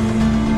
Música